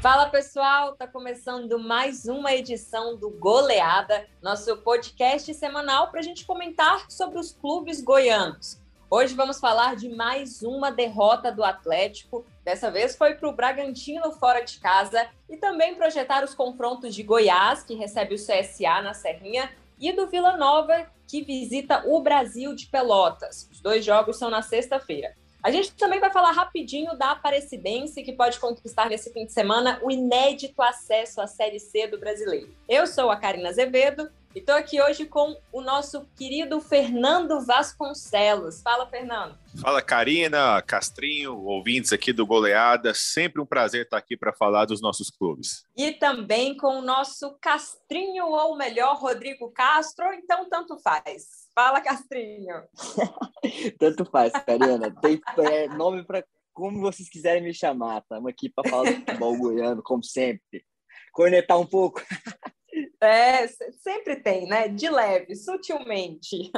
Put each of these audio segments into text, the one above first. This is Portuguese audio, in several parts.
Fala pessoal, tá começando mais uma edição do Goleada, nosso podcast semanal para a gente comentar sobre os clubes goianos. Hoje vamos falar de mais uma derrota do Atlético. Dessa vez foi para o Bragantino fora de casa e também projetar os confrontos de Goiás, que recebe o CSA na Serrinha, e do Vila Nova, que visita o Brasil de Pelotas. Os dois jogos são na sexta-feira. A gente também vai falar rapidinho da Aparecidense, que pode conquistar nesse fim de semana o inédito acesso à Série C do Brasileiro. Eu sou a Karina Azevedo e estou aqui hoje com o nosso querido Fernando Vasconcelos. Fala, Fernando. Fala, Karina, Castrinho, ouvintes aqui do Goleada. Sempre um prazer estar aqui para falar dos nossos clubes. E também com o nosso Castrinho, ou melhor, Rodrigo Castro. Então, tanto faz. Fala, Castrinho. tanto faz, Karina. Tem é, nome para como vocês quiserem me chamar. Estamos aqui para falar do futebol goiano, como sempre. Cornetar um pouco. É, sempre tem, né? De leve, sutilmente.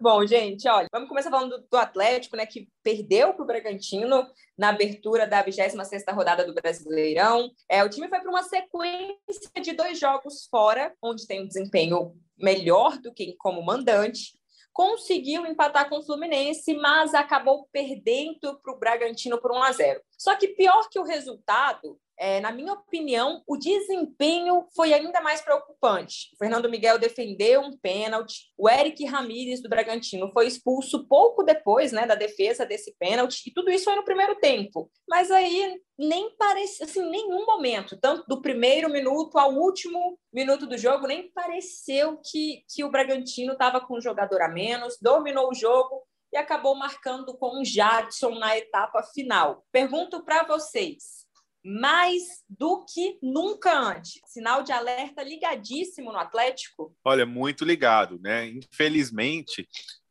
Bom, gente, olha, vamos começar falando do, do Atlético, né? Que perdeu para o Bragantino na abertura da 26 rodada do Brasileirão. É, o time foi para uma sequência de dois jogos fora, onde tem um desempenho melhor do que como mandante. Conseguiu empatar com o Fluminense, mas acabou perdendo para o Bragantino por 1 a 0. Só que pior que o resultado, é, na minha opinião, o desempenho foi ainda mais preocupante. O Fernando Miguel defendeu um pênalti, o Eric Ramírez do Bragantino foi expulso pouco depois né, da defesa desse pênalti, e tudo isso foi no primeiro tempo. Mas aí nem parece, assim, nenhum momento, tanto do primeiro minuto ao último minuto do jogo, nem pareceu que, que o Bragantino estava com um jogador a menos, dominou o jogo, e acabou marcando com o Jadson na etapa final. Pergunto para vocês: mais do que nunca antes. Sinal de alerta ligadíssimo no Atlético. Olha, muito ligado, né? Infelizmente,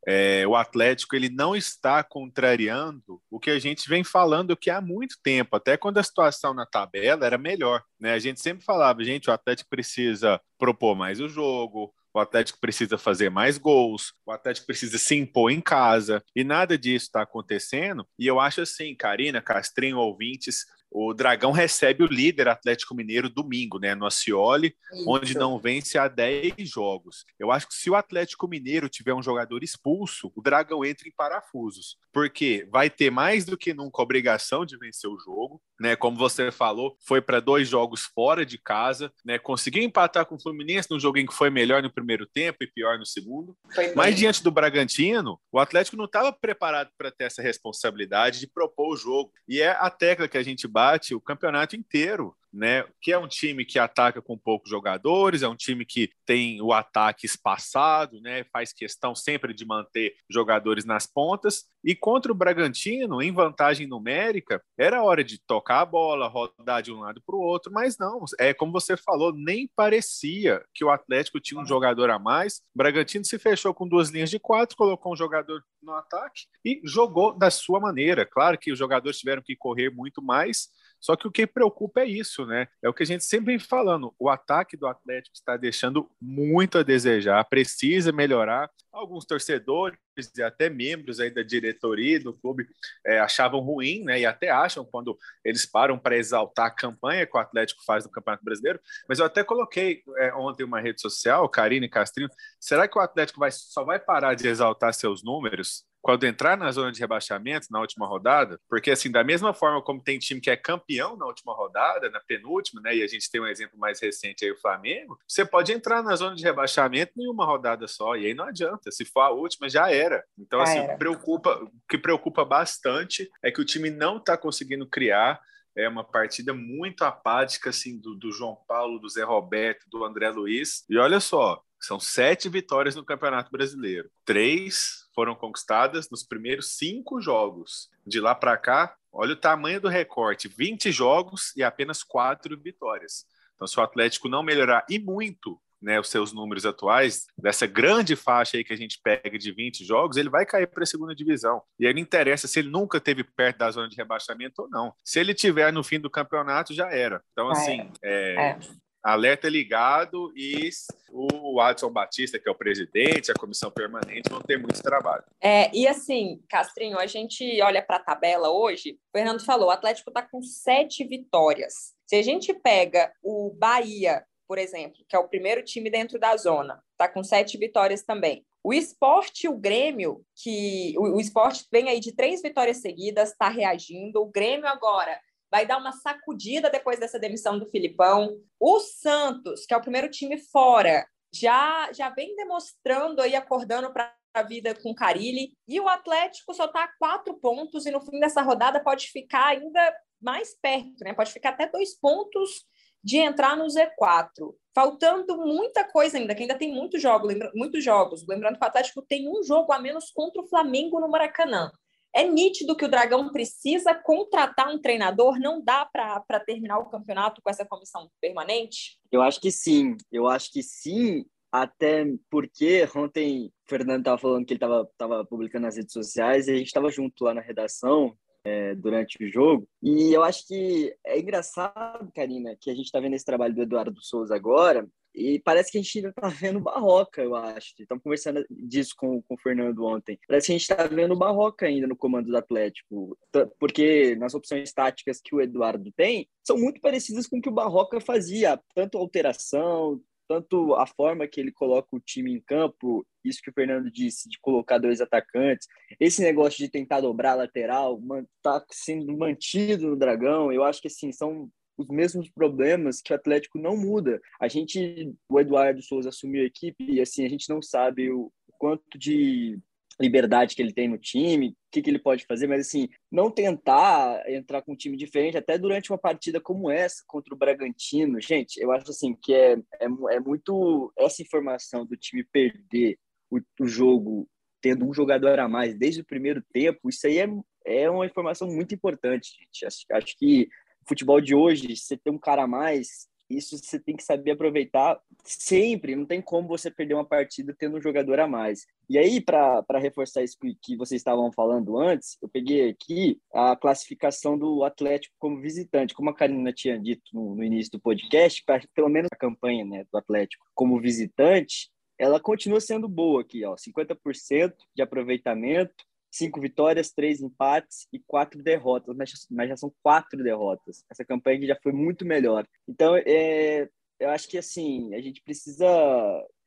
é, o Atlético ele não está contrariando o que a gente vem falando que há muito tempo, até quando a situação na tabela era melhor. Né? A gente sempre falava, gente, o Atlético precisa propor mais o jogo, o Atlético precisa fazer mais gols, o Atlético precisa se impor em casa, e nada disso está acontecendo. E eu acho assim, Karina, Castrinho, ouvintes, o Dragão recebe o líder Atlético Mineiro domingo, né, no Acioli, Isso. onde não vence há 10 jogos. Eu acho que se o Atlético Mineiro tiver um jogador expulso, o Dragão entra em parafusos, porque vai ter mais do que nunca obrigação de vencer o jogo, né? Como você falou, foi para dois jogos fora de casa, né? Conseguiu empatar com o Fluminense num jogo em que foi melhor no primeiro tempo e pior no segundo. Mas diante do Bragantino, o Atlético não estava preparado para ter essa responsabilidade de propor o jogo. E é a tecla que a gente bate o campeonato inteiro né? Que é um time que ataca com poucos jogadores, é um time que tem o ataque espaçado, né? Faz questão sempre de manter jogadores nas pontas. E contra o Bragantino, em vantagem numérica, era hora de tocar a bola, rodar de um lado para o outro, mas não. É como você falou, nem parecia que o Atlético tinha um jogador a mais. O Bragantino se fechou com duas linhas de quatro, colocou um jogador no ataque e jogou da sua maneira. Claro que os jogadores tiveram que correr muito mais, só que o que preocupa é isso, né? É o que a gente sempre vem falando. O ataque do Atlético está deixando muito a desejar, precisa melhorar. Alguns torcedores e até membros aí da diretoria do clube é, achavam ruim, né? E até acham quando eles param para exaltar a campanha que o Atlético faz no Campeonato Brasileiro. Mas eu até coloquei é, ontem uma rede social, Karine Castrinho. Será que o Atlético vai, só vai parar de exaltar seus números quando entrar na zona de rebaixamento na última rodada, porque assim, da mesma forma como tem time que é campeão na última rodada, na penúltima, né, e a gente tem um exemplo mais recente aí, o Flamengo, você pode entrar na zona de rebaixamento em uma rodada só, e aí não adianta, se for a última, já era. Então, assim, era. preocupa, o que preocupa bastante é que o time não está conseguindo criar é uma partida muito apática assim do, do, João Paulo, do Zé Roberto, do André Luiz. E olha só, são sete vitórias no Campeonato Brasileiro. Três foram conquistadas nos primeiros cinco jogos. De lá para cá, olha o tamanho do recorte: 20 jogos e apenas quatro vitórias. Então, se o Atlético não melhorar e muito né, os seus números atuais, dessa grande faixa aí que a gente pega de 20 jogos, ele vai cair para a segunda divisão. E aí não interessa se ele nunca teve perto da zona de rebaixamento ou não. Se ele tiver no fim do campeonato, já era. Então, assim, é. É, alerta ligado e o Adson Batista, que é o presidente, a comissão permanente, vão ter muito trabalho. É, e assim, Castrinho, a gente olha para a tabela hoje, o Fernando falou, o Atlético está com sete vitórias. Se a gente pega o Bahia, por exemplo, que é o primeiro time dentro da zona, está com sete vitórias também. O esporte o Grêmio, que o, o esporte vem aí de três vitórias seguidas, está reagindo. O Grêmio agora vai dar uma sacudida depois dessa demissão do Filipão. O Santos, que é o primeiro time fora, já já vem demonstrando aí, acordando para a vida com o Carilli. E o Atlético só está a quatro pontos e no fim dessa rodada pode ficar ainda mais perto, né? Pode ficar até dois pontos de entrar no Z4. Faltando muita coisa ainda, que ainda tem muito jogo, lembra, muitos jogos. Lembrando que o Atlético tem um jogo a menos contra o Flamengo no Maracanã. É nítido que o Dragão precisa contratar um treinador, não dá para terminar o campeonato com essa comissão permanente? Eu acho que sim, eu acho que sim, até porque ontem o Fernando estava falando que ele estava publicando nas redes sociais e a gente estava junto lá na redação é, durante o jogo. E eu acho que é engraçado, Karina, que a gente está vendo esse trabalho do Eduardo Souza agora, e parece que a gente ainda está vendo Barroca, eu acho. Estamos conversando disso com, com o Fernando ontem. Parece que a gente está vendo Barroca ainda no comando do Atlético, porque nas opções táticas que o Eduardo tem, são muito parecidas com o que o Barroca fazia, tanto alteração, tanto a forma que ele coloca o time em campo, isso que o Fernando disse, de colocar dois atacantes, esse negócio de tentar dobrar a lateral, tá sendo mantido no Dragão, eu acho que assim, são os mesmos problemas que o Atlético não muda. A gente, o Eduardo Souza assumiu a equipe e assim, a gente não sabe o quanto de liberdade que ele tem no time, o que, que ele pode fazer, mas assim, não tentar entrar com um time diferente, até durante uma partida como essa, contra o Bragantino, gente, eu acho assim que é, é, é muito essa informação do time perder o, o, jogo tendo um jogador a mais desde o primeiro tempo, isso aí é, é uma informação muito importante, gente. Acho, acho que futebol de hoje, você tem um cara a mais, isso você tem que saber aproveitar sempre. Não tem como você perder uma partida tendo um jogador a mais. E aí, para reforçar isso que vocês estavam falando antes, eu peguei aqui a classificação do Atlético como visitante. Como a Karina tinha dito no, no início do podcast, pra, pelo menos a campanha né, do Atlético como visitante, ela continua sendo boa aqui, ó, 50% de aproveitamento, cinco vitórias, três empates e quatro derrotas, mas, mas já são quatro derrotas. Essa campanha já foi muito melhor. Então, é, eu acho que assim a gente precisa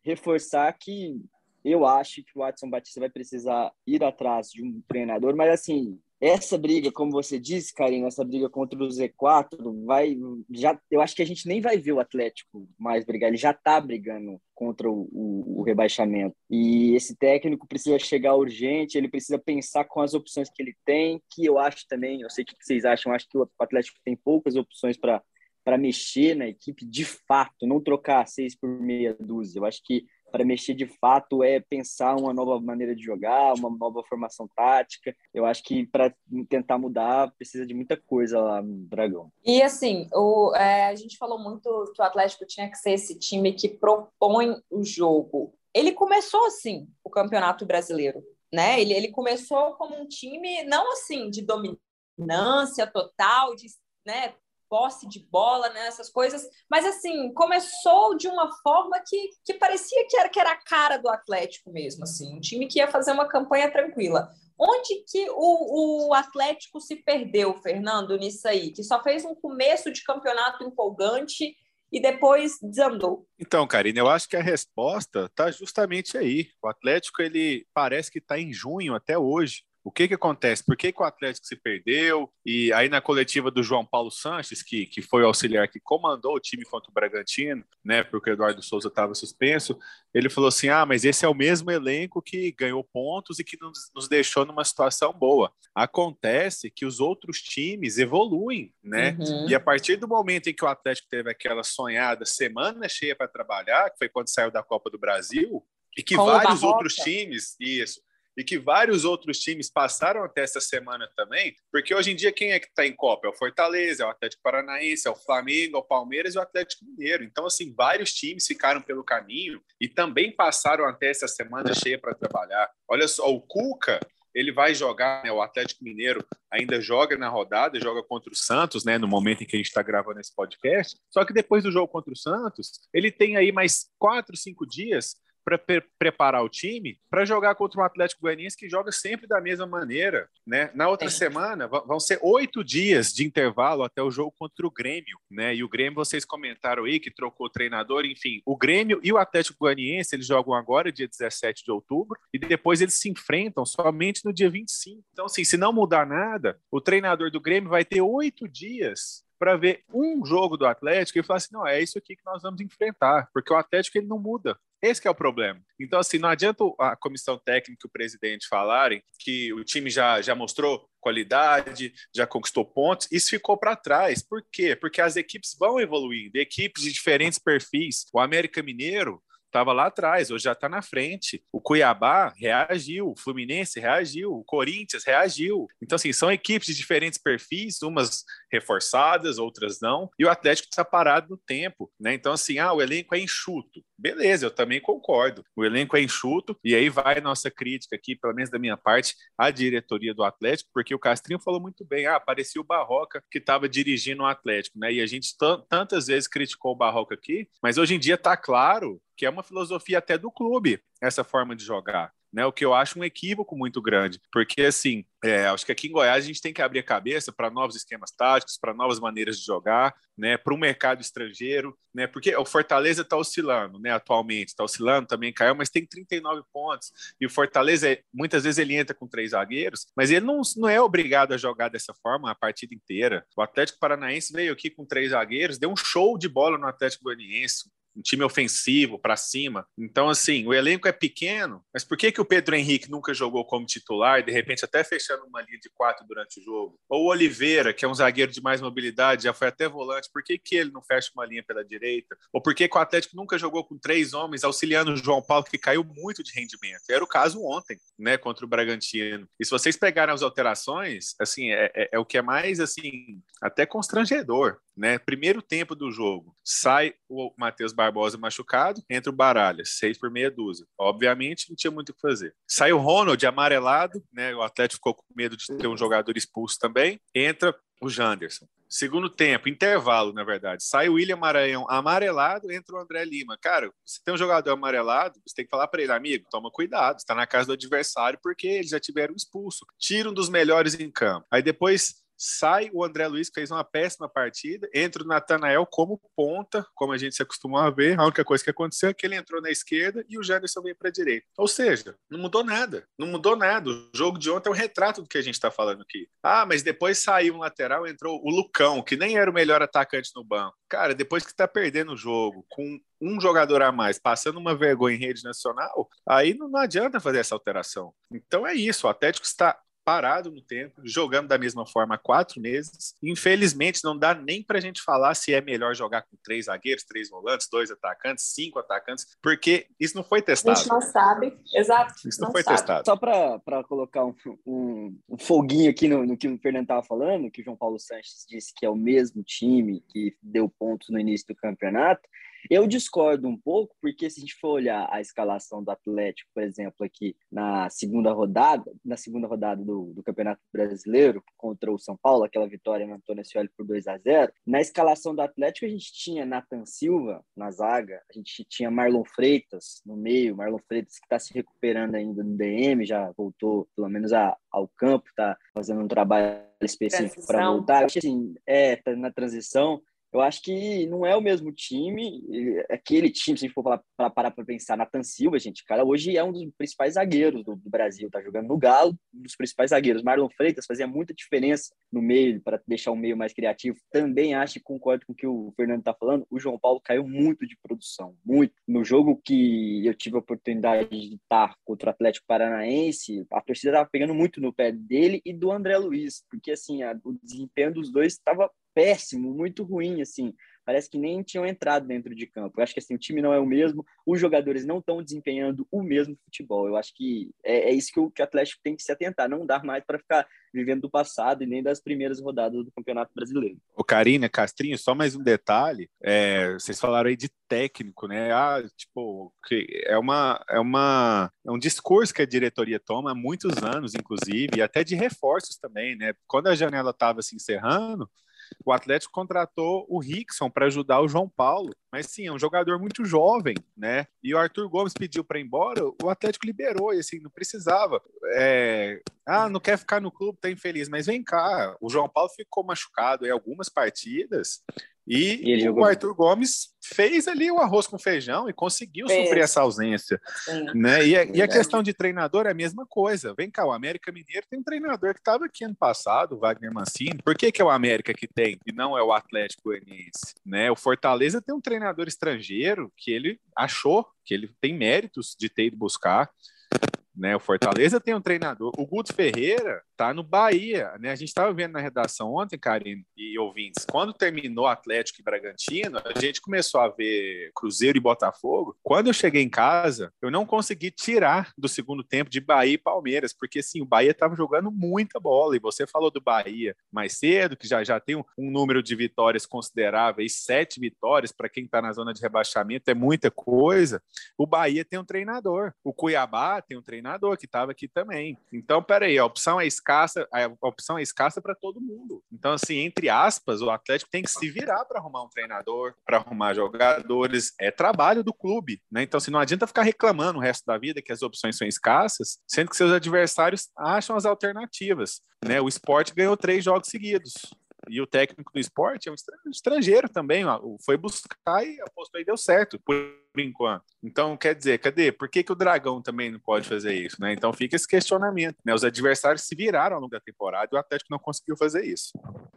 reforçar que eu acho que o Watson Batista vai precisar ir atrás de um treinador, mas assim essa briga, como você disse, Karina, essa briga contra o Z4, vai já eu acho que a gente nem vai ver o Atlético mais brigar, ele já está brigando contra o, o, o, rebaixamento. E esse técnico precisa chegar urgente, ele precisa pensar com as opções que ele tem, que eu acho também, eu sei o que vocês acham, acho que o Atlético tem poucas opções para mexer na equipe de fato, não trocar seis por meia dúzia. Eu acho que para mexer de fato é pensar uma nova maneira de jogar, uma nova formação tática. Eu acho que para tentar mudar precisa de muita coisa lá no Dragão. E assim, o, é, a gente falou muito que o Atlético tinha que ser esse time que propõe o jogo. Ele começou assim o Campeonato Brasileiro, né? Ele, ele começou como um time não assim de dominância total, de né, posse de bola, né, essas coisas, mas assim, começou de uma forma que, que parecia que era, que era a cara do Atlético mesmo, assim, um time que ia fazer uma campanha tranquila. Onde que o, o Atlético se perdeu, Fernando, nisso aí? Que só fez um começo de campeonato empolgante e depois desandou. Então, Karine, eu acho que a resposta está justamente aí. O Atlético ele parece que está em junho até hoje. O que que acontece? Por que, que o Atlético se perdeu? E aí na coletiva do João Paulo Sanches, que, que foi o auxiliar que comandou o time contra o Bragantino, né, porque o Eduardo Souza estava suspenso, ele falou assim: ah, mas esse é o mesmo elenco que ganhou pontos e que nos, nos deixou numa situação boa. Acontece que os outros times evoluem, né? Uhum. E a partir do momento em que o Atlético teve aquela sonhada semana cheia para trabalhar, que foi quando saiu da Copa do Brasil, e que Com vários outros times, isso, e que vários outros times passaram até essa semana também, porque hoje em dia quem é que está em Copa? É o Fortaleza, é o Atlético Paranaense, é o Flamengo, é o Palmeiras e o Atlético Mineiro. Então, assim, vários times ficaram pelo caminho e também passaram até essa semana cheia para trabalhar. Olha só, o Cuca ele vai jogar, né, o Atlético Mineiro ainda joga na rodada, joga contra o Santos, né, no momento em que a gente está gravando esse podcast. Só que depois do jogo contra o Santos, ele tem aí mais quatro, cinco dias para pre preparar o time para jogar contra um Atlético Goianiense que joga sempre da mesma maneira. Né? Na outra é. semana vão ser oito dias de intervalo até o jogo contra o Grêmio. Né? E o Grêmio, vocês comentaram aí que trocou o treinador, enfim, o Grêmio e o Atlético Goianiense eles jogam agora, dia 17 de outubro, e depois eles se enfrentam somente no dia 25. Então, assim, se não mudar nada, o treinador do Grêmio vai ter oito dias para ver um jogo do Atlético e falar assim, não, é isso aqui que nós vamos enfrentar, porque o Atlético ele não muda. Esse é o problema. Então, assim, não adianta a comissão técnica e o presidente falarem que o time já, já mostrou qualidade, já conquistou pontos. Isso ficou para trás. Por quê? Porque as equipes vão evoluindo, equipes de diferentes perfis. O América Mineiro estava lá atrás, hoje já está na frente. O Cuiabá reagiu, o Fluminense reagiu, o Corinthians reagiu. Então, assim, são equipes de diferentes perfis, umas reforçadas, outras não, e o Atlético está parado no tempo, né? Então, assim, ah, o elenco é enxuto. Beleza, eu também concordo. O elenco é enxuto, e aí vai nossa crítica aqui, pelo menos da minha parte, à diretoria do Atlético, porque o Castrinho falou muito bem, ah, parecia o Barroca que estava dirigindo o Atlético, né? E a gente tantas vezes criticou o Barroca aqui, mas hoje em dia está claro que é uma filosofia até do clube, essa forma de jogar né? O que eu acho um equívoco muito grande, porque assim, é, acho que aqui em Goiás a gente tem que abrir a cabeça para novos esquemas táticos, para novas maneiras de jogar, né? Para o mercado estrangeiro, né? Porque o Fortaleza está oscilando, né? Atualmente está oscilando, também caiu, mas tem 39 pontos e o Fortaleza muitas vezes ele entra com três zagueiros, mas ele não, não é obrigado a jogar dessa forma a partida inteira. O Atlético Paranaense veio aqui com três zagueiros, deu um show de bola no Atlético Goianiense, um time ofensivo para cima. Então, assim, o elenco é pequeno, mas por que, que o Pedro Henrique nunca jogou como titular, de repente até fechando uma linha de quatro durante o jogo? Ou o Oliveira, que é um zagueiro de mais mobilidade, já foi até volante, por que, que ele não fecha uma linha pela direita? Ou por que, que o Atlético nunca jogou com três homens, auxiliando o João Paulo, que caiu muito de rendimento? Era o caso ontem, né, contra o Bragantino. E se vocês pegarem as alterações, assim, é, é, é o que é mais, assim, até constrangedor, né? Primeiro tempo do jogo, sai o Matheus Barbosa machucado, entra o Baralhas, seis por meia dúzia. Obviamente não tinha muito o que fazer. Sai o Ronald amarelado, né? O Atlético ficou com medo de ter um jogador expulso também. Entra o Janderson. Segundo tempo, intervalo, na verdade. Sai o William Maranhão amarelado, entra o André Lima. Cara, você tem um jogador amarelado, você tem que falar para ele, amigo, toma cuidado, está na casa do adversário porque eles já tiveram expulso. Tira um dos melhores em campo. Aí depois sai o André Luiz, que fez uma péssima partida, entra o Natanael como ponta, como a gente se acostumou a ver. A única coisa que aconteceu é que ele entrou na esquerda e o Janderson veio para a direita. Ou seja, não mudou nada. Não mudou nada. O jogo de ontem é um retrato do que a gente está falando aqui. Ah, mas depois saiu um lateral, entrou o Lucão, que nem era o melhor atacante no banco. Cara, depois que está perdendo o jogo, com um jogador a mais passando uma vergonha em rede nacional, aí não, não adianta fazer essa alteração. Então é isso, o Atlético está parado no tempo, jogando da mesma forma há quatro meses. Infelizmente, não dá nem para a gente falar se é melhor jogar com três zagueiros, três volantes, dois atacantes, cinco atacantes, porque isso não foi testado. A gente não sabe, exato. Isso não, não foi sabe. testado. Só para colocar um, um, um, foguinho aqui no, no que o Fernando estava falando, que o João Paulo Sanches disse que é o mesmo time que deu pontos no início do campeonato. Eu discordo um pouco, porque se a gente for olhar a escalação do Atlético, por exemplo, aqui na segunda rodada, na segunda rodada do, do Campeonato Brasileiro contra o São Paulo, aquela vitória no Antônio Scioli por 2 a 0 na escalação do Atlético a gente tinha Nathan Silva na zaga, a gente tinha Marlon Freitas no meio, Marlon Freitas que está se recuperando ainda no DM, já voltou pelo menos a, ao campo, está fazendo um trabalho específico para voltar. Assim, é, tá na transição eu acho que não é o mesmo time. Aquele time, se a gente for para parar para pensar, Nathan Silva, gente, cara, hoje é um dos principais zagueiros do, do, Brasil, tá jogando no Galo, um dos principais zagueiros. Marlon Freitas fazia muita diferença no meio, para deixar o meio mais criativo. Também acho e concordo com o que o Fernando tá falando. O João Paulo caiu muito de produção, muito. No jogo que eu tive a oportunidade de estar contra o Atlético Paranaense, a torcida tava pegando muito no pé dele e do André Luiz, porque assim, a, o desempenho dos dois estava péssimo, muito ruim, assim. parece que nem tinham entrado dentro de campo. Eu acho que assim, o time não é o mesmo, os jogadores não estão desempenhando o mesmo futebol. Eu acho que é, é isso que o, Atlético tem que se atentar, não dar mais para ficar vivendo do passado e nem das primeiras rodadas do Campeonato Brasileiro. O Karina, Castrinho, só mais um detalhe, é, vocês falaram aí de técnico, né? Ah, tipo, é uma é uma é um discurso que a diretoria toma há muitos anos, inclusive, e até de reforços também, né? Quando a janela estava se encerrando, o Atlético contratou o Rickson para ajudar o João Paulo, mas sim, é um jogador muito jovem, né? E o Arthur Gomes pediu para ir embora, o Atlético liberou, e assim, não precisava. É... Ah, não quer ficar no clube, tá infeliz, mas vem cá, o João Paulo ficou machucado em algumas partidas e, e o Arthur Gomes fez ali o arroz com feijão e conseguiu fez. suprir essa ausência. Né? E, a, e, a, questão de treinador é a mesma coisa. Vem cá, o América Mineiro tem um treinador que estava aqui ano passado, o Wagner Mancini. Por que, que é o América que tem e não é o Atlético Goianiense? Né? O Fortaleza tem um treinador estrangeiro que ele achou que ele tem méritos de ter ido buscar. Né? O Fortaleza tem um treinador. O Guto Ferreira tá no Bahia. Né? A gente estava vendo na redação ontem, Karine e ouvintes, quando terminou Atlético e Bragantino, a gente começou a ver Cruzeiro e Botafogo. Quando eu cheguei em casa, eu não consegui tirar do segundo tempo de Bahia e Palmeiras, porque sim, o Bahia estava jogando muita bola. E você falou do Bahia mais cedo, que já, já tem um, um número de vitórias consideráveis, sete vitórias para quem está na zona de rebaixamento, é muita coisa. O Bahia tem um treinador, o Cuiabá tem um treinador que estava aqui também. Então, peraí, a opção é escassa, a opção é escassa para todo mundo. Então, assim, entre aspas, o Atlético tem que se virar para arrumar um treinador, para arrumar jogadores. É trabalho do clube, né? Então, assim, não adianta ficar reclamando o resto da vida que as opções são escassas, sendo que seus adversários acham as alternativas. Né? O esporte ganhou três jogos seguidos e o técnico do esporte é um estrangeiro também, ó, foi buscar e apostou e deu certo, por enquanto. Então, quer dizer, cadê? Por que, que o Dragão também não pode fazer isso? Né? Então fica esse questionamento. Né? Os adversários se viraram ao longo da temporada e o Atlético não conseguiu fazer isso.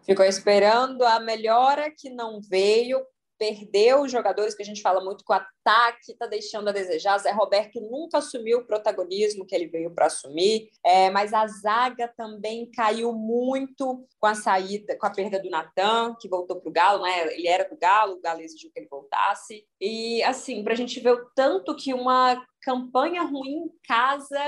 Ficou esperando a melhora que não veio perdeu os jogadores que a gente fala muito o ataque está deixando a desejar. Zé Roberto nunca assumiu o protagonismo que ele veio para assumir, é, mas a zaga também caiu muito com a saída, com a perda do Natan, que voltou para o Galo, né? Ele era do Galo, o Galo exigiu que ele voltasse. E assim, para a gente ver o tanto que uma campanha ruim em casa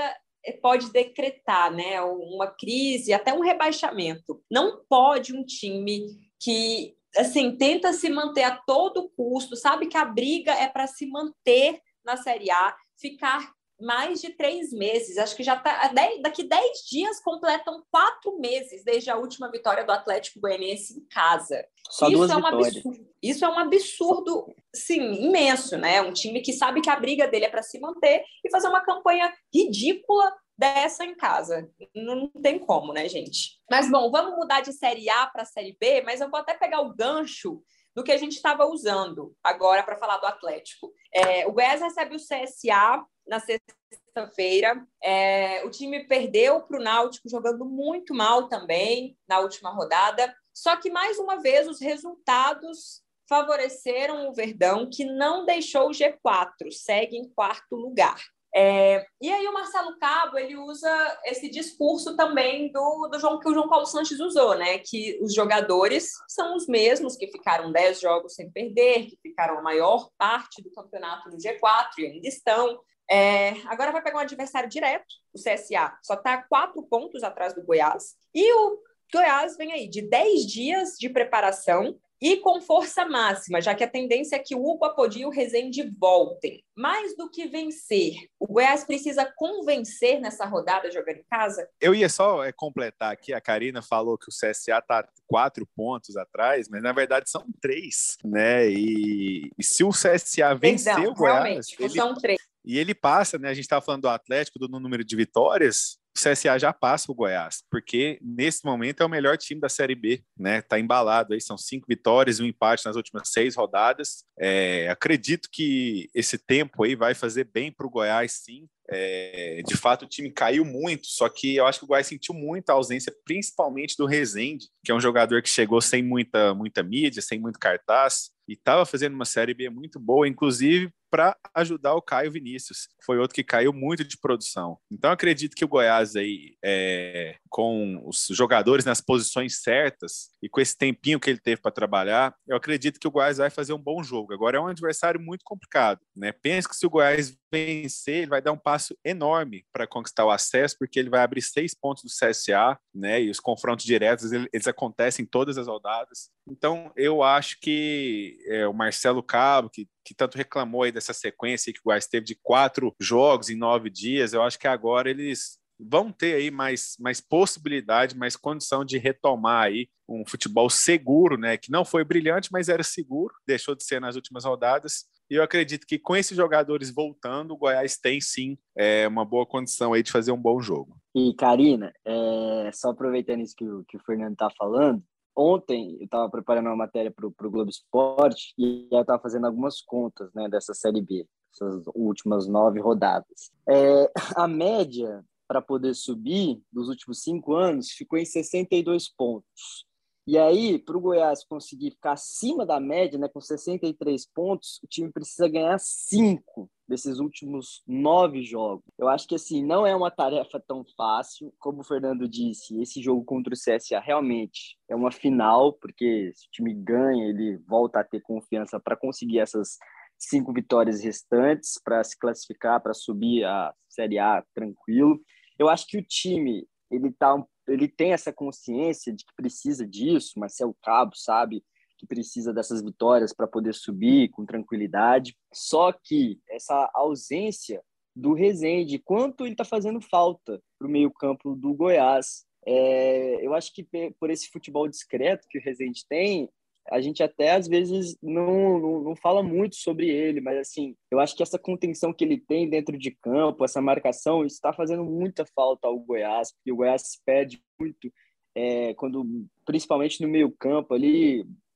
pode decretar, né? Uma crise, até um rebaixamento. Não pode um time que assim, tenta se manter a todo custo, sabe que a briga é para se manter na Série A, ficar mais de três meses, acho que já tá daqui dez dias completam quatro meses desde a última vitória do Atlético Goianiense em casa. Só isso é um vitórias. absurdo. Isso é um absurdo, sim, imenso, né? Um time que sabe que a briga dele é para se manter e fazer uma campanha ridícula dessa em casa. Não tem como, né, gente? Mas, bom, vamos mudar de Série A para Série B, mas eu vou até pegar o gancho do que a gente estava usando agora para falar do Atlético. É, o Goiás recebe o CSA na sexta-feira. É, o time perdeu para o Náutico, jogando muito mal também na última rodada. Só que, mais uma vez, os resultados favoreceram o Verdão, que não deixou o G4, segue em quarto lugar. É, e aí o Marcelo Cabo ele usa esse discurso também do, do João que o João Paulo Sanches usou, né? Que os jogadores são os mesmos que ficaram 10 jogos sem perder, que ficaram a maior parte do campeonato no G4 e ainda estão. É, agora vai pegar um adversário direto, o CSA, só está quatro pontos atrás do Goiás. E o Goiás vem aí de 10 dias de preparação e com força máxima, já que a tendência é que o Hugo Apodi e o Rezende voltem. Mais do que vencer, o Goiás precisa convencer nessa rodada jogando em casa? Eu ia só é, completar aqui, a Karina falou que o CSA está quatro pontos atrás, mas na verdade são três, né? E, e se o CSA vencer o Goiás... Ele, são três. E ele passa, né? A gente estava falando do Atlético, do número de vitórias, o CSA já passa o Goiás, porque nesse momento é o melhor time da Série B, né? Tá embalado aí, são cinco vitórias e um empate nas últimas seis rodadas. É, acredito que esse tempo aí vai fazer bem para o Goiás, sim. É, de fato, o time caiu muito, só que eu acho que o Goiás sentiu muito a ausência, principalmente do Rezende, que é um jogador que chegou sem muita, muita mídia, sem muito cartaz, e estava fazendo uma Série B muito boa, inclusive para ajudar o Caio Vinícius. Foi outro que caiu muito de produção. Então, acredito que o Goiás aí, é, com os jogadores nas posições certas e com esse tempinho que ele teve para trabalhar, eu acredito que o Goiás vai fazer um bom jogo. Agora é um adversário muito complicado, né? Penso que se o Goiás vencer, ele vai dar um passo enorme para conquistar o acesso, porque ele vai abrir seis pontos do CSA, né? E os confrontos diretos eles acontecem todas as rodadas. Então, eu acho que é, o Marcelo Cabo, que, que tanto reclamou aí dessa sequência que o Goiás teve de quatro jogos em nove dias, eu acho que agora eles vão ter aí mais, mais possibilidade, mais condição de retomar aí um futebol seguro, né? Que não foi brilhante, mas era seguro, deixou de ser nas últimas rodadas. E eu acredito que com esses jogadores voltando, o Goiás tem sim é, uma boa condição aí de fazer um bom jogo. E, Karina, é, só aproveitando isso que o, que o Fernando está falando, ontem eu estava preparando uma matéria para o Globo Esporte e eu estava fazendo algumas contas né, dessa Série B, essas últimas nove rodadas. É, a média para poder subir dos últimos cinco anos ficou em 62 pontos. E aí, para o Goiás conseguir ficar acima da média, né, com 63 pontos, o time precisa ganhar cinco desses últimos nove jogos. Eu acho que assim não é uma tarefa tão fácil, como o Fernando disse. Esse jogo contra o CSA realmente é uma final, porque se o time ganha, ele volta a ter confiança para conseguir essas cinco vitórias restantes para se classificar, para subir a Série A tranquilo. Eu acho que o time ele tá ele tem essa consciência de que precisa disso, Marcelo Cabo sabe que precisa dessas vitórias para poder subir com tranquilidade. Só que essa ausência do Rezende, quanto ele está fazendo falta para o meio-campo do Goiás. É, eu acho que por esse futebol discreto que o Rezende tem, a gente até às vezes não, não, não, fala muito sobre ele, mas assim, eu acho que essa contenção que ele tem dentro de campo, essa marcação, está fazendo muita falta ao Goiás, porque o Goiás pede muito, é, quando, principalmente no meio campo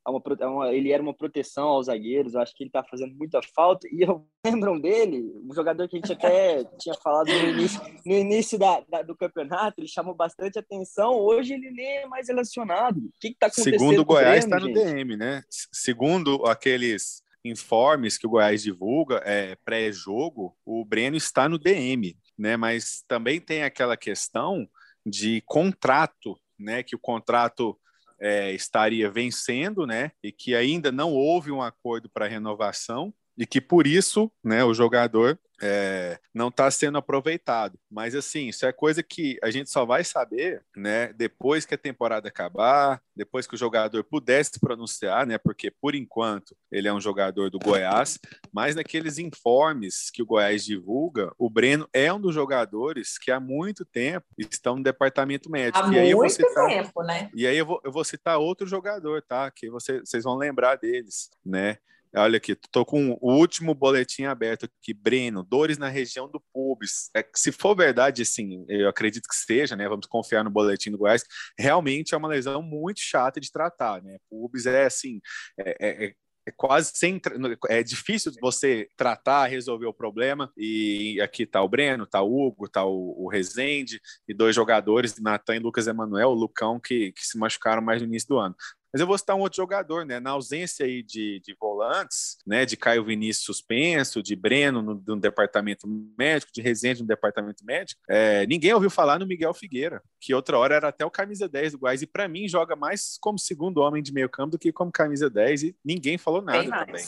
ali, uma, uma, ele era uma proteção aos zagueiros, eu acho que ele está fazendo muita falta. E eu lembram dele, um jogador que a gente até tinha falado no início, no início da, da, do campeonato, ele chamou bastante atenção. Hoje ele nem é mais relacionado. O que está acontecendo? Segundo o Goiás, está no DM, né? Segundo aqueles informes que o Goiás divulga, é, pré-jogo, o Breno está no DM, né? Mas também tem aquela questão de contrato, né? Que o contrato é, estaria vencendo, né? E que ainda não houve um acordo para renovação e que por isso, né, o jogador é, não está sendo aproveitado. Mas assim, isso é coisa que a gente só vai saber, né, depois que a temporada acabar, depois que o jogador pudesse pronunciar, né, porque por enquanto ele é um jogador do Goiás, mas naqueles informes que o Goiás divulga, o Breno é um dos jogadores que há muito tempo estão no departamento médico. Há e aí muito citar, tempo, né? E aí eu vou, eu vou citar outro jogador, tá? Que você, vocês vão lembrar deles, né? Olha aqui, estou com o último boletim aberto aqui. Breno, dores na região do pubis. É, se for verdade, sim, eu acredito que seja, né? Vamos confiar no boletim do Goiás. Realmente é uma lesão muito chata de tratar, né? Pubis é assim, é, é, é, é quase sem é difícil você tratar, resolver o problema. E aqui está o Breno, está o Hugo, está o, o Rezende e dois jogadores, Natan e Lucas Emanuel, o Lucão, que, que se machucaram mais no início do ano. Mas eu vou citar um outro jogador, né? Na ausência aí de, de volantes, né? De Caio Vinícius suspenso, de Breno no, no departamento médico, de Rezende no departamento médico, é, ninguém ouviu falar no Miguel Figueira, que outra hora era até o camisa 10 do Goiás, e para mim joga mais como segundo homem de meio campo do que como camisa 10, e ninguém falou nada também.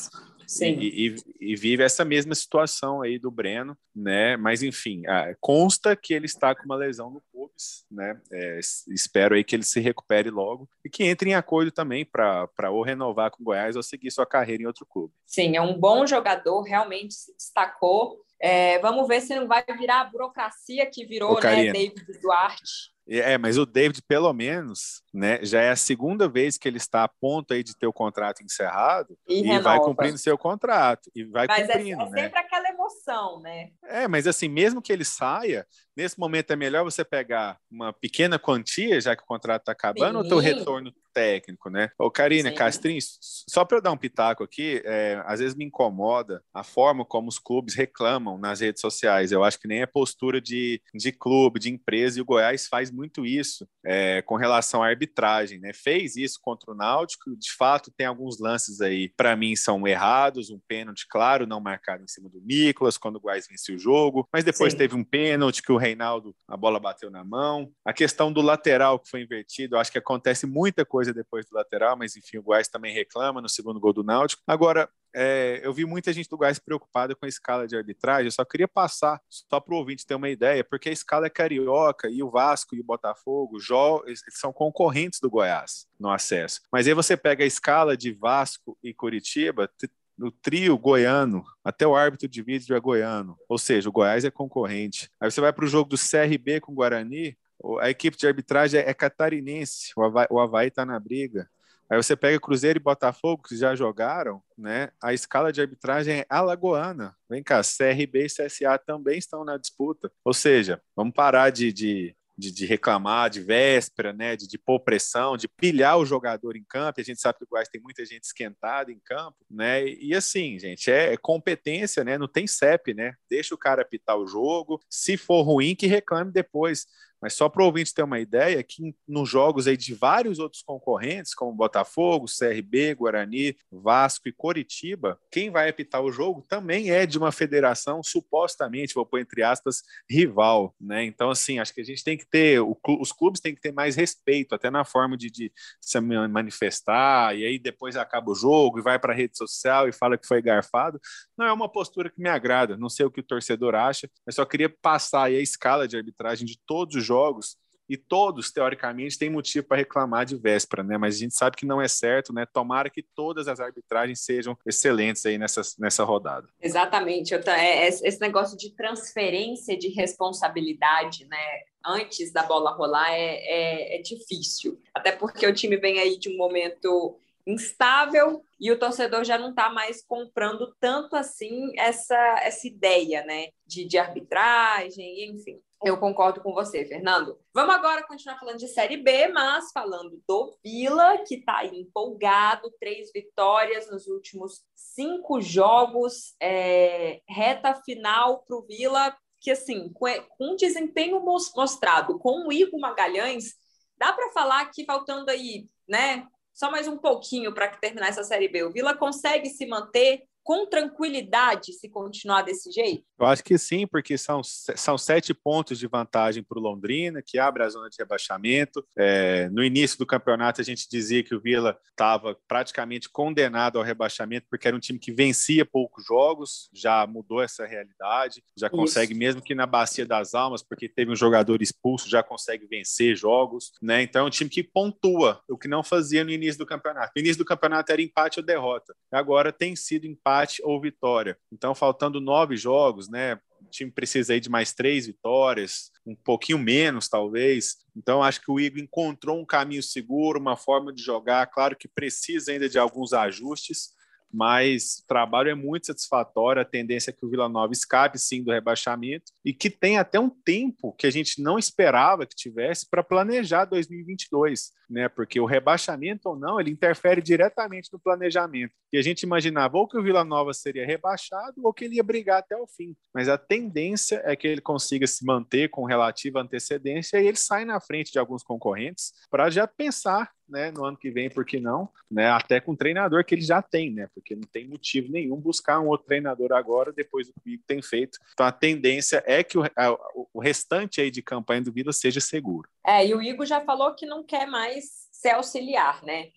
Sim. E, e, e, vive essa mesma situação aí do Breno, né? Mas enfim, consta que ele está com uma lesão no pubis, né? É, espero aí que ele se recupere logo e que entre em acordo também para ou renovar com o Goiás ou seguir sua carreira em outro clube. Sim, é um bom jogador, realmente se destacou. É, vamos ver se não vai virar a burocracia que virou, Ô, né, David Duarte. É, mas o David, pelo menos, né, já é a segunda vez que ele está a ponto aí de ter o contrato encerrado e, e vai cumprindo seu contrato. E vai mas é, cumprindo, é, é né? sempre aquela emoção, né? É, mas assim, mesmo que ele saia, nesse momento é melhor você pegar uma pequena quantia, já que o contrato está acabando, Sim. ou ter o retorno técnico, né? Ô, Karina, Castrinho, só para eu dar um pitaco aqui, é, às vezes me incomoda a forma como os clubes reclamam nas redes sociais. Eu acho que nem é postura de, de clube, de empresa, e o Goiás faz muito isso é, com relação à arbitragem, né? Fez isso contra o Náutico, de fato tem alguns lances aí, para mim, são errados, um pênalti, claro, não marcado em cima do Nicolas, quando o Goiás venceu o jogo, mas depois Sim. teve um pênalti que o Reinaldo, a bola bateu na mão. A questão do lateral que foi invertido, acho que acontece muita coisa depois do lateral, mas enfim, o Goiás também reclama no segundo gol do Náutico. Agora, é, eu vi muita gente do Goiás preocupada com a escala de arbitragem. Eu só queria passar, só para o ouvinte ter uma ideia, porque a escala é carioca e o Vasco e o Botafogo eles são concorrentes do Goiás no acesso. Mas aí você pega a escala de Vasco e Curitiba, no trio goiano, até o árbitro de vídeo é goiano, ou seja, o Goiás é concorrente. Aí você vai para o jogo do CRB com o Guarani, a equipe de arbitragem é catarinense, o Havaí está na briga. Aí você pega Cruzeiro e Botafogo, que já jogaram, né? A escala de arbitragem é alagoana. Vem cá, CRB e CSA também estão na disputa. Ou seja, vamos parar de, de de, de, reclamar de véspera, né, de, de pôr pressão, de pilhar o jogador em campo. A gente sabe que o Goiás tem muita gente esquentada em campo, né? E, assim, gente, é, é, competência, né? Não tem CEP, né? Deixa o cara apitar o jogo. Se for ruim, que reclame depois. Mas só para o ouvinte ter uma ideia, que nos jogos aí de vários outros concorrentes, como Botafogo, CRB, Guarani, Vasco e Coritiba, quem vai apitar o jogo também é de uma federação supostamente, vou pôr entre aspas, rival, né? Então, assim, acho que a gente tem que ter, os clubes têm que ter mais respeito, até na forma de, de se manifestar, e aí depois acaba o jogo e vai para a rede social e fala que foi garfado. Não é uma postura que me agrada, não sei o que o torcedor acha, mas só queria passar aí a escala de arbitragem de todos os jogos e todos, teoricamente, têm motivo para reclamar de véspera, né? Mas a gente sabe que não é certo, né? Tomara que todas as arbitragens sejam excelentes aí nessa, nessa rodada. Exatamente. Eu, é, esse negócio de transferência de responsabilidade, né? Antes da bola rolar é, é, é difícil. Até porque o time vem aí de um momento instável e o torcedor já não está mais comprando tanto assim essa, essa ideia né, de, de arbitragem, enfim. Eu concordo com você, Fernando. Vamos agora continuar falando de Série B, mas falando do Vila, que está empolgado, três vitórias nos últimos cinco jogos, é, reta final para o Vila, que assim, com, com um desempenho mostrado com o Igor Magalhães, dá para falar que faltando aí, né, só mais um pouquinho para terminar essa Série B, o Vila consegue se manter com tranquilidade se continuar desse jeito? Eu acho que sim, porque são, são sete pontos de vantagem para o Londrina, que abre a zona de rebaixamento. É, no início do campeonato, a gente dizia que o Vila estava praticamente condenado ao rebaixamento, porque era um time que vencia poucos jogos, já mudou essa realidade, já consegue, Isso. mesmo que na Bacia das Almas, porque teve um jogador expulso, já consegue vencer jogos. Né? Então, é um time que pontua, o que não fazia no início do campeonato. No início do campeonato era empate ou derrota. Agora tem sido empate empate ou vitória. Então, faltando nove jogos, né? O time precisa aí de mais três vitórias, um pouquinho menos, talvez. Então, acho que o Igor encontrou um caminho seguro, uma forma de jogar. Claro que precisa ainda de alguns ajustes, mas o trabalho é muito satisfatório. A tendência é que o Vila Nova escape sim do rebaixamento e que tem até um tempo que a gente não esperava que tivesse para planejar 2022, né? Porque o rebaixamento ou não, ele interfere diretamente no planejamento. E a gente imaginava ou que o Vila Nova seria rebaixado ou que ele ia brigar até o fim. Mas a tendência é que ele consiga se manter com relativa antecedência e ele sai na frente de alguns concorrentes para já pensar né, no ano que vem, por que não? Né, até com o treinador que ele já tem, né? Porque não tem motivo nenhum buscar um outro treinador agora, depois do que tem feito. Então a tendência é que o, a, o restante aí de campanha do Vila seja seguro. É, e o Igor já falou que não quer mais ser auxiliar, né?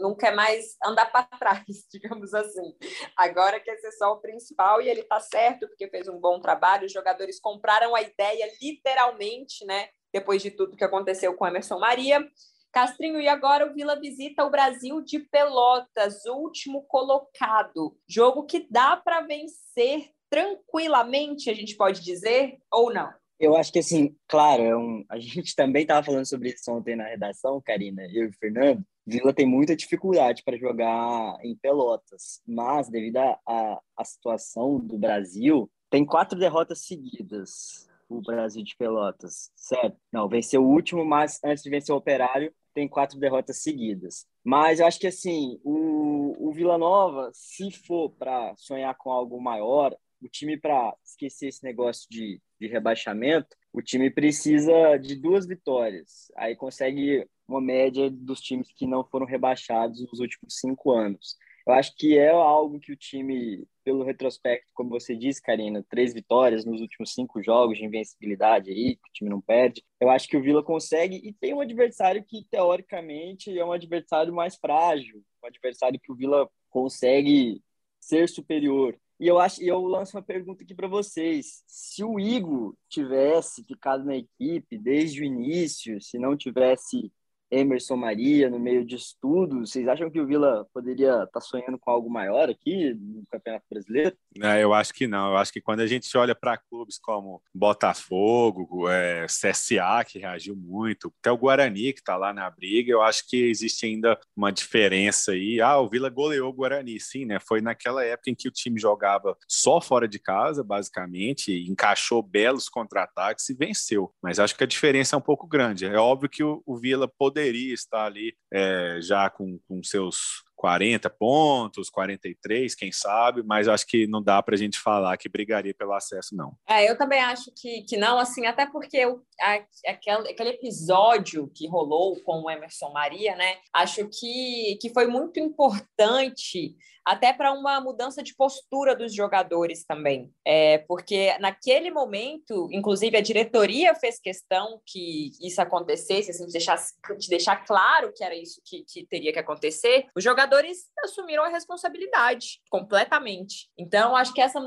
Não quer mais andar para trás, digamos assim. Agora quer ser só o principal e ele está certo, porque fez um bom trabalho. Os jogadores compraram a ideia literalmente, né? Depois de tudo que aconteceu com Emerson Maria. Castrinho, e agora o Vila visita o Brasil de Pelotas, último colocado. Jogo que dá para vencer tranquilamente, a gente pode dizer, ou não? Eu acho que, assim, claro, é um... a gente também estava falando sobre isso ontem na redação, Karina, eu e o Fernando. Vila tem muita dificuldade para jogar em Pelotas, mas devido à situação do Brasil, tem quatro derrotas seguidas o Brasil de Pelotas, certo? Não, venceu o último, mas antes de vencer o Operário, tem quatro derrotas seguidas. Mas eu acho que assim, o, o Vila Nova, se for para sonhar com algo maior, o time para esquecer esse negócio de, de rebaixamento, o time precisa de duas vitórias. Aí consegue uma média dos times que não foram rebaixados nos últimos cinco anos. Eu acho que é algo que o time, pelo retrospecto, como você disse, Karina, três vitórias nos últimos cinco jogos de invencibilidade aí, que o time não perde. Eu acho que o Vila consegue e tem um adversário que, teoricamente, é um adversário mais frágil, um adversário que o Vila consegue ser superior. E eu acho, eu lanço uma pergunta aqui para vocês: se o Igor tivesse ficado na equipe desde o início, se não tivesse Emerson Maria no meio disso tudo. Vocês acham que o Vila poderia estar tá sonhando com algo maior aqui no Campeonato Brasileiro? É, eu acho que não. Eu acho que quando a gente olha para clubes como Botafogo, é, CSA, que reagiu muito, até o Guarani, que está lá na briga, eu acho que existe ainda uma diferença aí. Ah, o Vila goleou o Guarani, sim, né? Foi naquela época em que o time jogava só fora de casa, basicamente, encaixou belos contra-ataques e venceu. Mas acho que a diferença é um pouco grande. É óbvio que o, o Vila poderia poderia estar ali é, já com, com seus 40 pontos, 43, quem sabe, mas acho que não dá para a gente falar que brigaria pelo acesso, não. É, eu também acho que, que não, assim, até porque eu, a, aquele, aquele episódio que rolou com o Emerson Maria, né, acho que, que foi muito importante até para uma mudança de postura dos jogadores também. É, porque naquele momento, inclusive, a diretoria fez questão que isso acontecesse, assim, de, deixar, de deixar claro que era isso que, que teria que acontecer. Os jogadores assumiram a responsabilidade completamente. Então, acho que essa,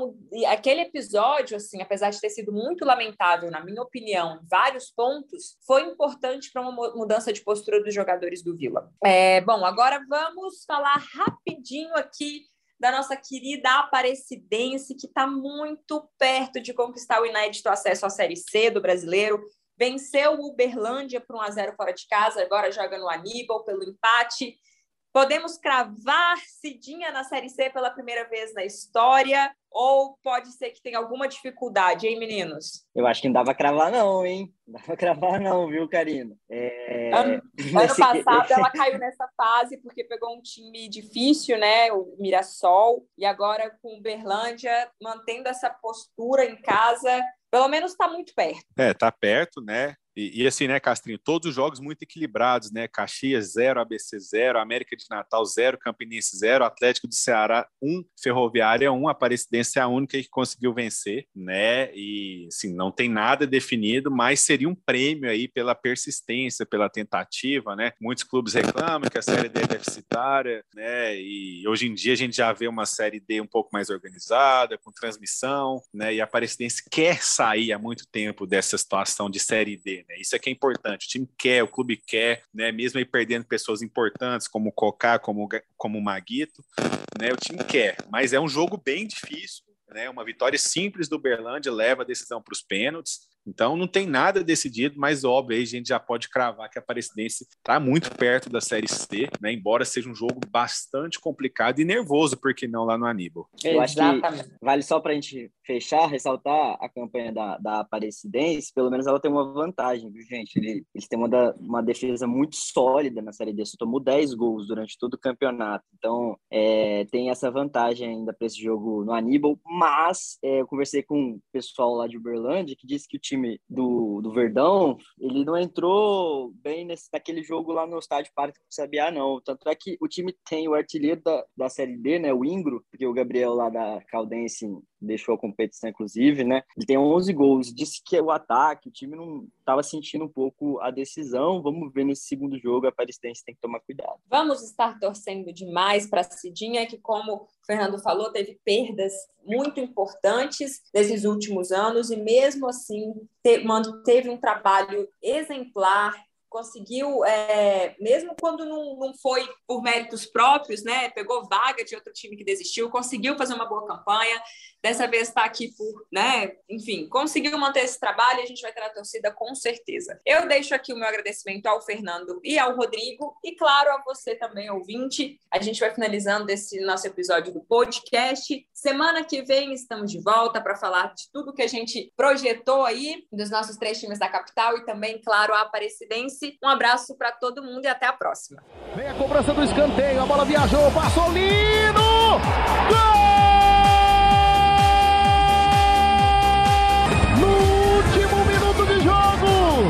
aquele episódio, assim, apesar de ter sido muito lamentável, na minha opinião, vários pontos, foi importante para uma mudança de postura dos jogadores do Vila. É, bom, agora vamos falar rapidinho aqui da nossa querida Aparecidense, que está muito perto de conquistar o inédito acesso à Série C do brasileiro. Venceu o Uberlândia por 1 a 0 fora de casa, agora joga no Aníbal pelo empate. Podemos cravar Cidinha na Série C pela primeira vez na história? Ou pode ser que tenha alguma dificuldade, hein, meninos? Eu acho que não dava a cravar, não, hein? Não dava a cravar, não, viu, Karina? É... Ano, ano passado ela caiu nessa fase porque pegou um time difícil, né? O Mirassol, e agora com o Berlândia, mantendo essa postura em casa, pelo menos está muito perto. É, tá perto, né? E, e, assim, né, Castrinho, todos os jogos muito equilibrados, né? Caxias 0, ABC 0, América de Natal 0, Campinense 0, Atlético do Ceará 1, um, Ferroviária 1, um, Aparecidense é a única que conseguiu vencer, né? E assim, não tem nada definido, mas seria um prêmio aí pela persistência, pela tentativa, né? Muitos clubes reclamam que a série D é deficitária, né? E hoje em dia a gente já vê uma série D um pouco mais organizada, com transmissão, né? E a Aparecidense quer sair há muito tempo dessa situação de série D, né? Isso é que é importante. O time quer, o clube quer, né? Mesmo aí perdendo pessoas importantes como o Cocá, como, como o Maguito, né? O time quer, mas é um jogo bem difícil, né? Uma vitória simples do Berlândia leva a decisão para os pênaltis. Então não tem nada decidido, mas óbvio, aí a gente já pode cravar que a Aparecidense está muito perto da Série C, né? embora seja um jogo bastante complicado e nervoso, porque não lá no Aníbal. Eu acho que vale só para a gente fechar, ressaltar a campanha da, da Aparecidense, pelo menos ela tem uma vantagem, viu, gente? Eles, eles têm uma, da, uma defesa muito sólida na Série D, só tomou 10 gols durante todo o campeonato, então é, tem essa vantagem ainda para esse jogo no Aníbal, mas é, eu conversei com o pessoal lá de Uberlândia que disse que o time do, do Verdão, ele não entrou bem nesse, naquele jogo lá no estádio Parque do Sabiá, não. Tanto é que o time tem o artilheiro da, da Série D, né, o Ingro, porque o Gabriel lá da Caldense deixou a competição, inclusive, né? Ele tem 11 gols. Disse que o ataque, o time não estava sentindo um pouco a decisão. Vamos ver nesse segundo jogo, a Aparecidense tem que tomar cuidado. Vamos estar torcendo demais para a Cidinha, que, como o Fernando falou, teve perdas muito importantes nesses últimos anos e, mesmo assim, manteve um trabalho exemplar conseguiu, é, mesmo quando não, não foi por méritos próprios, né, pegou vaga de outro time que desistiu, conseguiu fazer uma boa campanha, dessa vez está aqui por, né, enfim, conseguiu manter esse trabalho e a gente vai ter a torcida com certeza. Eu deixo aqui o meu agradecimento ao Fernando e ao Rodrigo e, claro, a você também, ouvinte. A gente vai finalizando esse nosso episódio do podcast. Semana que vem estamos de volta para falar de tudo que a gente projetou aí dos nossos três times da capital e também, claro, a Aparecidense Fluminense. Um abraço para todo mundo e até a próxima. Vem a cobrança do escanteio, a bola viajou, passou Lino! Gol! No último minuto de jogo,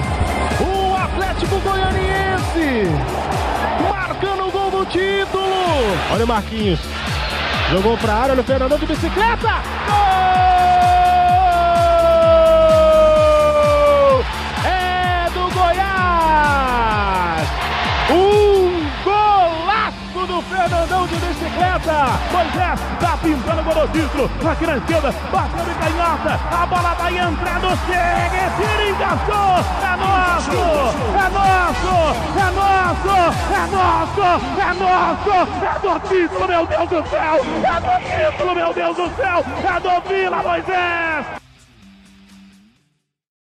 o Atlético Goianiense marcando o gol do título. Olha o Marquinhos. Jogou para a área, olha o Fernandão de bicicleta. Gol! Fernandão de bicicleta! Moisés tá pintando o golocímetro na esquerda, bateu de canhota, a bola vai entrando, chega, tira, encaixou! É nosso! É nosso! É nosso! É nosso! É nosso! É do título, meu Deus do céu! É do título, meu Deus do céu! É do Vila Moisés!